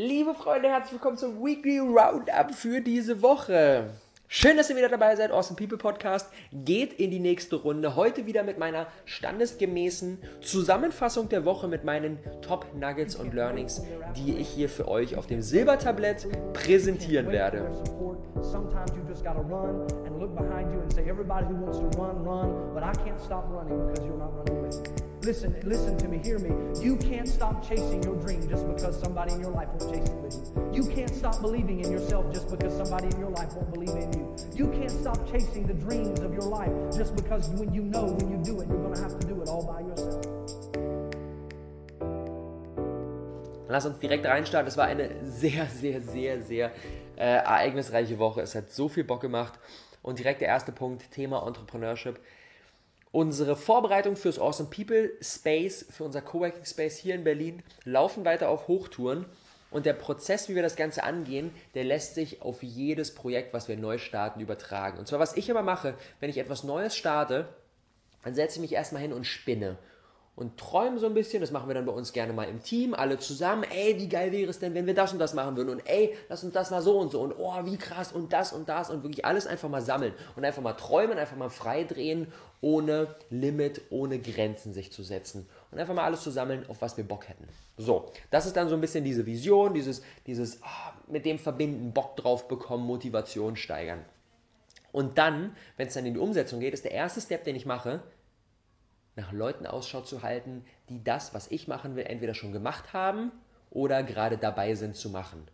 Liebe Freunde, herzlich willkommen zum Weekly Roundup für diese Woche. Schön, dass ihr wieder dabei seid. Awesome People Podcast geht in die nächste Runde. Heute wieder mit meiner standesgemäßen Zusammenfassung der Woche mit meinen Top Nuggets und Learnings, die ich hier für euch auf dem Silbertablett präsentieren werde. Sometimes Listen, listen to me, hear me. You can't stop chasing your dream just because somebody in your life won't chase it with you. You can't stop believing in yourself just because somebody in your life won't believe in you. You can't stop chasing the dreams of your life just because when you know when you do it, you're going to have to do it all by yourself. Lass uns direkt reinstarten. Es war eine sehr, sehr, sehr, sehr äh, ereignisreiche Woche. Es hat so viel Bock gemacht. Und direkt der erste Punkt, Thema Entrepreneurship. Unsere Vorbereitung fürs Awesome People Space, für unser Coworking Space hier in Berlin, laufen weiter auf Hochtouren. Und der Prozess, wie wir das Ganze angehen, der lässt sich auf jedes Projekt, was wir neu starten, übertragen. Und zwar, was ich immer mache, wenn ich etwas Neues starte, dann setze ich mich erstmal hin und spinne und träumen so ein bisschen. Das machen wir dann bei uns gerne mal im Team, alle zusammen. Ey, wie geil wäre es denn, wenn wir das und das machen würden? Und ey, lass uns das mal so und so. Und oh, wie krass und das und das. Und wirklich alles einfach mal sammeln. Und einfach mal träumen, einfach mal freidrehen, ohne Limit, ohne Grenzen sich zu setzen. Und einfach mal alles zu sammeln, auf was wir Bock hätten. So, das ist dann so ein bisschen diese Vision, dieses, dieses oh, mit dem verbinden, Bock drauf bekommen, Motivation steigern. Und dann, wenn es dann in die Umsetzung geht, ist der erste Step, den ich mache, nach Leuten Ausschau zu halten, die das, was ich machen will, entweder schon gemacht haben oder gerade dabei sind zu machen.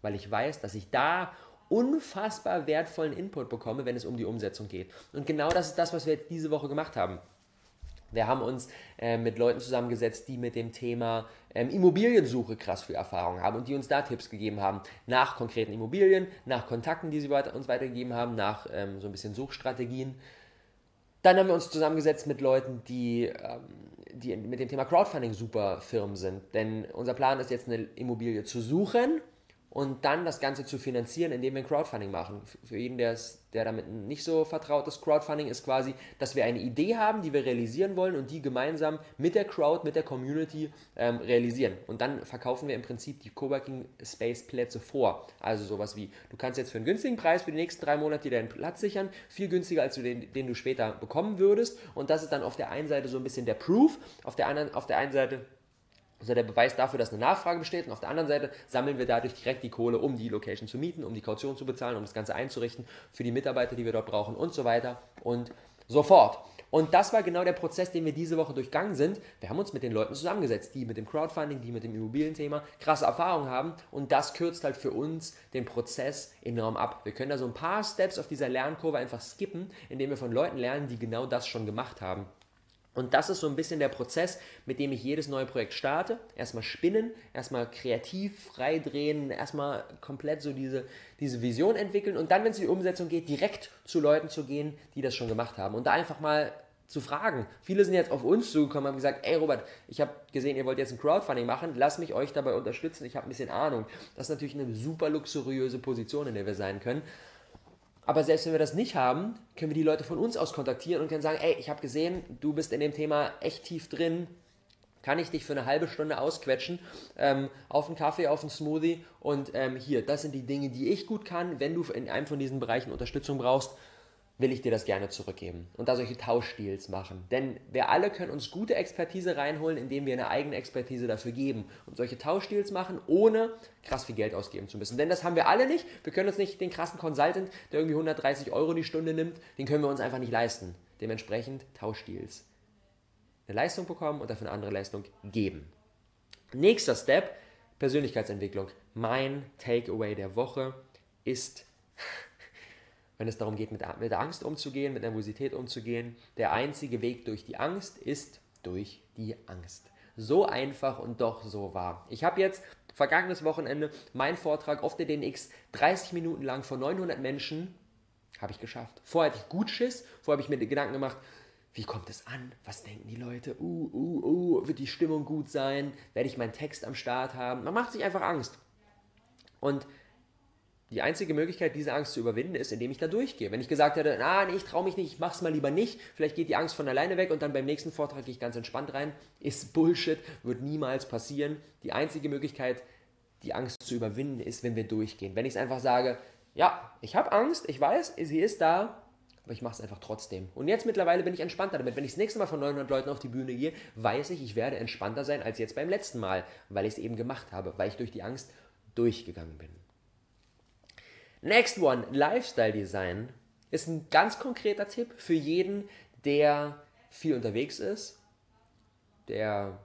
Weil ich weiß, dass ich da unfassbar wertvollen Input bekomme, wenn es um die Umsetzung geht. Und genau das ist das, was wir jetzt diese Woche gemacht haben. Wir haben uns äh, mit Leuten zusammengesetzt, die mit dem Thema ähm, Immobiliensuche krass viel Erfahrung haben und die uns da Tipps gegeben haben nach konkreten Immobilien, nach Kontakten, die sie weiter, uns weitergegeben haben, nach ähm, so ein bisschen Suchstrategien. Dann haben wir uns zusammengesetzt mit Leuten, die, ähm, die mit dem Thema Crowdfunding super Firmen sind. Denn unser Plan ist jetzt eine Immobilie zu suchen und dann das Ganze zu finanzieren, indem wir ein Crowdfunding machen. Für jeden, der, der damit nicht so vertraut ist, Crowdfunding ist quasi, dass wir eine Idee haben, die wir realisieren wollen und die gemeinsam mit der Crowd, mit der Community ähm, realisieren. Und dann verkaufen wir im Prinzip die Coworking Space Plätze vor. Also sowas wie, du kannst jetzt für einen günstigen Preis für die nächsten drei Monate dir deinen Platz sichern, viel günstiger als du den, den du später bekommen würdest. Und das ist dann auf der einen Seite so ein bisschen der Proof, auf der anderen, auf der einen Seite also der Beweis dafür, dass eine Nachfrage besteht und auf der anderen Seite sammeln wir dadurch direkt die Kohle, um die Location zu mieten, um die Kaution zu bezahlen, um das Ganze einzurichten für die Mitarbeiter, die wir dort brauchen und so weiter und so fort. Und das war genau der Prozess, den wir diese Woche durchgangen sind. Wir haben uns mit den Leuten zusammengesetzt, die mit dem Crowdfunding, die mit dem Immobilienthema krasse Erfahrungen haben. Und das kürzt halt für uns den Prozess enorm ab. Wir können da so ein paar Steps auf dieser Lernkurve einfach skippen, indem wir von Leuten lernen, die genau das schon gemacht haben. Und das ist so ein bisschen der Prozess, mit dem ich jedes neue Projekt starte. Erstmal spinnen, erstmal kreativ freidrehen, erstmal komplett so diese, diese Vision entwickeln und dann, wenn es in die Umsetzung geht, direkt zu Leuten zu gehen, die das schon gemacht haben. Und da einfach mal zu fragen. Viele sind jetzt auf uns zugekommen und haben gesagt, ey Robert, ich habe gesehen, ihr wollt jetzt ein Crowdfunding machen, lass mich euch dabei unterstützen, ich habe ein bisschen Ahnung. Das ist natürlich eine super luxuriöse Position, in der wir sein können. Aber selbst wenn wir das nicht haben, können wir die Leute von uns aus kontaktieren und können sagen, ey, ich habe gesehen, du bist in dem Thema echt tief drin, kann ich dich für eine halbe Stunde ausquetschen ähm, auf einen Kaffee, auf einen Smoothie und ähm, hier, das sind die Dinge, die ich gut kann. Wenn du in einem von diesen Bereichen Unterstützung brauchst, will ich dir das gerne zurückgeben und da solche Tauschdeals machen. Denn wir alle können uns gute Expertise reinholen, indem wir eine eigene Expertise dafür geben und solche Tauschdeals machen, ohne krass viel Geld ausgeben zu müssen. Denn das haben wir alle nicht. Wir können uns nicht den krassen Consultant, der irgendwie 130 Euro die Stunde nimmt, den können wir uns einfach nicht leisten. Dementsprechend Tauschdeals. Eine Leistung bekommen und dafür eine andere Leistung geben. Nächster Step, Persönlichkeitsentwicklung. Mein Takeaway der Woche ist wenn es darum geht, mit, mit Angst umzugehen, mit Nervosität umzugehen. Der einzige Weg durch die Angst ist durch die Angst. So einfach und doch so wahr. Ich habe jetzt vergangenes Wochenende meinen Vortrag auf der DNX 30 Minuten lang vor 900 Menschen habe ich geschafft. Vorher hatte ich gut Schiss, vorher habe ich mir Gedanken gemacht, wie kommt es an? Was denken die Leute? Uh, uh, uh, wird die Stimmung gut sein? Werde ich meinen Text am Start haben? Man macht sich einfach Angst. Und die einzige Möglichkeit, diese Angst zu überwinden, ist, indem ich da durchgehe. Wenn ich gesagt hätte, na, nee, ich traue mich nicht, ich mach's mal lieber nicht, vielleicht geht die Angst von alleine weg und dann beim nächsten Vortrag gehe ich ganz entspannt rein, ist Bullshit, wird niemals passieren. Die einzige Möglichkeit, die Angst zu überwinden ist, wenn wir durchgehen. Wenn ich es einfach sage, ja, ich habe Angst, ich weiß, sie ist da, aber ich mache es einfach trotzdem. Und jetzt mittlerweile bin ich entspannter damit. Wenn ich das nächste Mal von 900 Leuten auf die Bühne gehe, weiß ich, ich werde entspannter sein als jetzt beim letzten Mal, weil ich es eben gemacht habe, weil ich durch die Angst durchgegangen bin. Next one, Lifestyle Design ist ein ganz konkreter Tipp für jeden, der viel unterwegs ist, der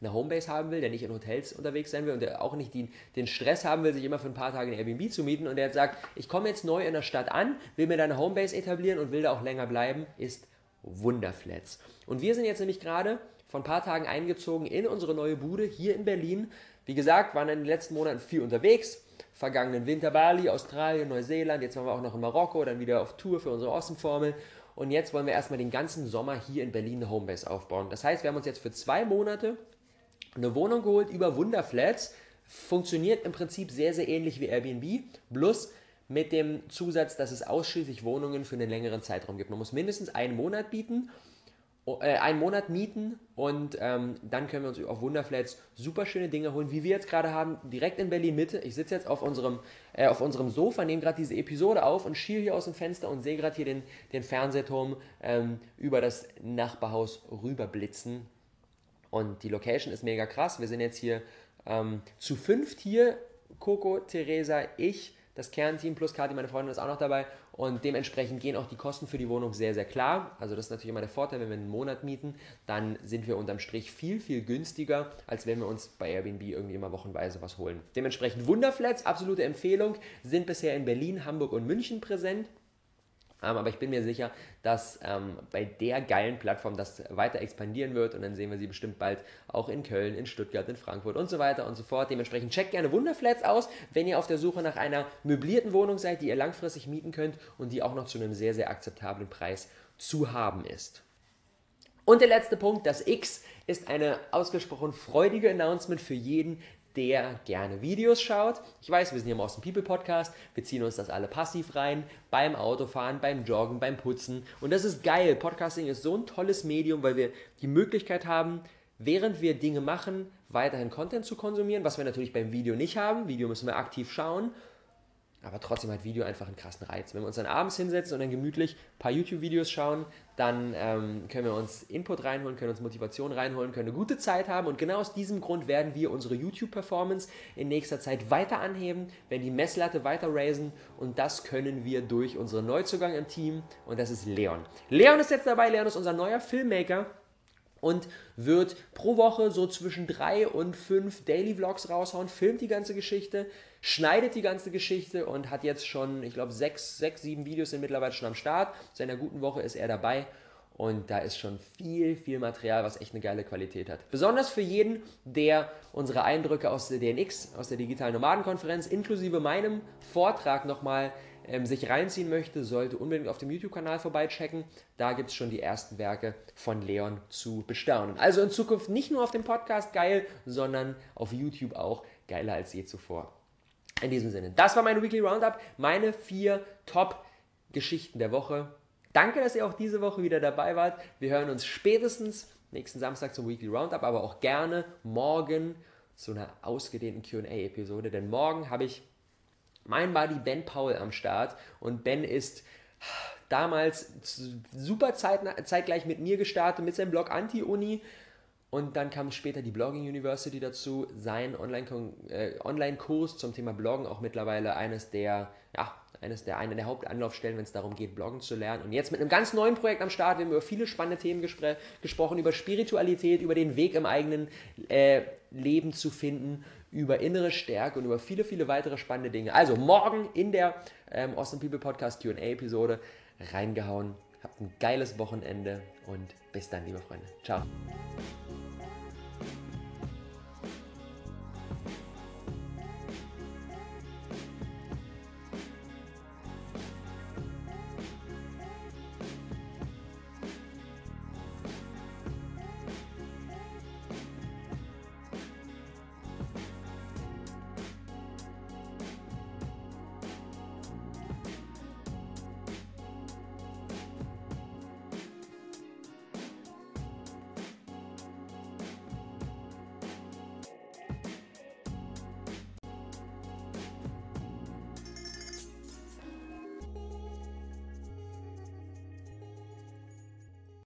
eine Homebase haben will, der nicht in Hotels unterwegs sein will und der auch nicht die, den Stress haben will, sich immer für ein paar Tage ein Airbnb zu mieten und der jetzt sagt, ich komme jetzt neu in der Stadt an, will mir da eine Homebase etablieren und will da auch länger bleiben, ist Wunderflats. Und wir sind jetzt nämlich gerade vor ein paar Tagen eingezogen in unsere neue Bude hier in Berlin. Wie gesagt, waren in den letzten Monaten viel unterwegs. Vergangenen Winter Bali, Australien, Neuseeland, jetzt waren wir auch noch in Marokko, dann wieder auf Tour für unsere Außenformel. Und jetzt wollen wir erstmal den ganzen Sommer hier in Berlin eine Homebase aufbauen. Das heißt, wir haben uns jetzt für zwei Monate eine Wohnung geholt über Wunderflats. Funktioniert im Prinzip sehr, sehr ähnlich wie Airbnb, plus mit dem Zusatz, dass es ausschließlich Wohnungen für einen längeren Zeitraum gibt. Man muss mindestens einen Monat bieten, äh, einen Monat mieten und ähm, dann können wir uns auf Wunderflats super schöne Dinge holen, wie wir jetzt gerade haben, direkt in Berlin Mitte. Ich sitze jetzt auf unserem, äh, auf unserem Sofa, nehme gerade diese Episode auf und schiele hier aus dem Fenster und sehe gerade hier den, den Fernsehturm ähm, über das Nachbarhaus rüberblitzen. Und die Location ist mega krass. Wir sind jetzt hier ähm, zu fünft hier. Coco, Theresa, ich, das Kernteam plus Kati, meine Freundin, ist auch noch dabei. Und dementsprechend gehen auch die Kosten für die Wohnung sehr, sehr klar. Also das ist natürlich immer der Vorteil, wenn wir einen Monat mieten, dann sind wir unterm Strich viel, viel günstiger, als wenn wir uns bei Airbnb irgendwie immer wochenweise was holen. Dementsprechend Wunderflats, absolute Empfehlung, sind bisher in Berlin, Hamburg und München präsent. Ähm, aber ich bin mir sicher, dass ähm, bei der geilen Plattform das weiter expandieren wird und dann sehen wir sie bestimmt bald auch in Köln, in Stuttgart, in Frankfurt und so weiter und so fort. Dementsprechend checkt gerne Wunderflats aus, wenn ihr auf der Suche nach einer möblierten Wohnung seid, die ihr langfristig mieten könnt und die auch noch zu einem sehr, sehr akzeptablen Preis zu haben ist. Und der letzte Punkt, das X, ist eine ausgesprochen freudige Announcement für jeden, der gerne Videos schaut. Ich weiß, wir sind hier im Austin People Podcast, wir ziehen uns das alle passiv rein, beim Autofahren, beim Joggen, beim Putzen. Und das ist geil. Podcasting ist so ein tolles Medium, weil wir die Möglichkeit haben, während wir Dinge machen, weiterhin Content zu konsumieren, was wir natürlich beim Video nicht haben. Video müssen wir aktiv schauen aber trotzdem hat Video einfach einen krassen Reiz. Wenn wir uns dann abends hinsetzen und dann gemütlich ein paar YouTube-Videos schauen, dann ähm, können wir uns Input reinholen, können uns Motivation reinholen, können eine gute Zeit haben. Und genau aus diesem Grund werden wir unsere YouTube-Performance in nächster Zeit weiter anheben, werden die Messlatte weiter raisen. Und das können wir durch unseren Neuzugang im Team. Und das ist Leon. Leon ist jetzt dabei. Leon ist unser neuer Filmmaker und wird pro Woche so zwischen drei und fünf Daily Vlogs raushauen, filmt die ganze Geschichte, schneidet die ganze Geschichte und hat jetzt schon, ich glaube, sechs, sechs, sieben Videos sind mittlerweile schon am Start. Zu einer guten Woche ist er dabei und da ist schon viel, viel Material, was echt eine geile Qualität hat. Besonders für jeden, der unsere Eindrücke aus der DNX, aus der Digitalen Nomadenkonferenz, inklusive meinem Vortrag nochmal ähm, sich reinziehen möchte, sollte unbedingt auf dem YouTube-Kanal vorbeichecken. Da gibt es schon die ersten Werke von Leon zu bestaunen. Also in Zukunft nicht nur auf dem Podcast geil, sondern auf YouTube auch geiler als je zuvor. In diesem Sinne, das war mein Weekly Roundup, meine vier Top-Geschichten der Woche. Danke, dass ihr auch diese Woche wieder dabei wart. Wir hören uns spätestens nächsten Samstag zum Weekly Roundup, aber auch gerne morgen zu einer ausgedehnten QA-Episode, denn morgen habe ich mein Buddy Ben Paul am Start und Ben ist damals super zeitgleich mit mir gestartet, mit seinem Blog Anti-Uni. Und dann kam später die Blogging University dazu, sein äh, Online-Kurs zum Thema Bloggen, auch mittlerweile eines der, ja, eines der, eine der Hauptanlaufstellen, wenn es darum geht, Bloggen zu lernen. Und jetzt mit einem ganz neuen Projekt am Start, wir haben über viele spannende Themen gespr gesprochen, über Spiritualität, über den Weg im eigenen äh, Leben zu finden, über innere Stärke und über viele, viele weitere spannende Dinge. Also morgen in der ähm, Awesome People Podcast QA-Episode reingehauen. Habt ein geiles Wochenende und bis dann, liebe Freunde. Ciao.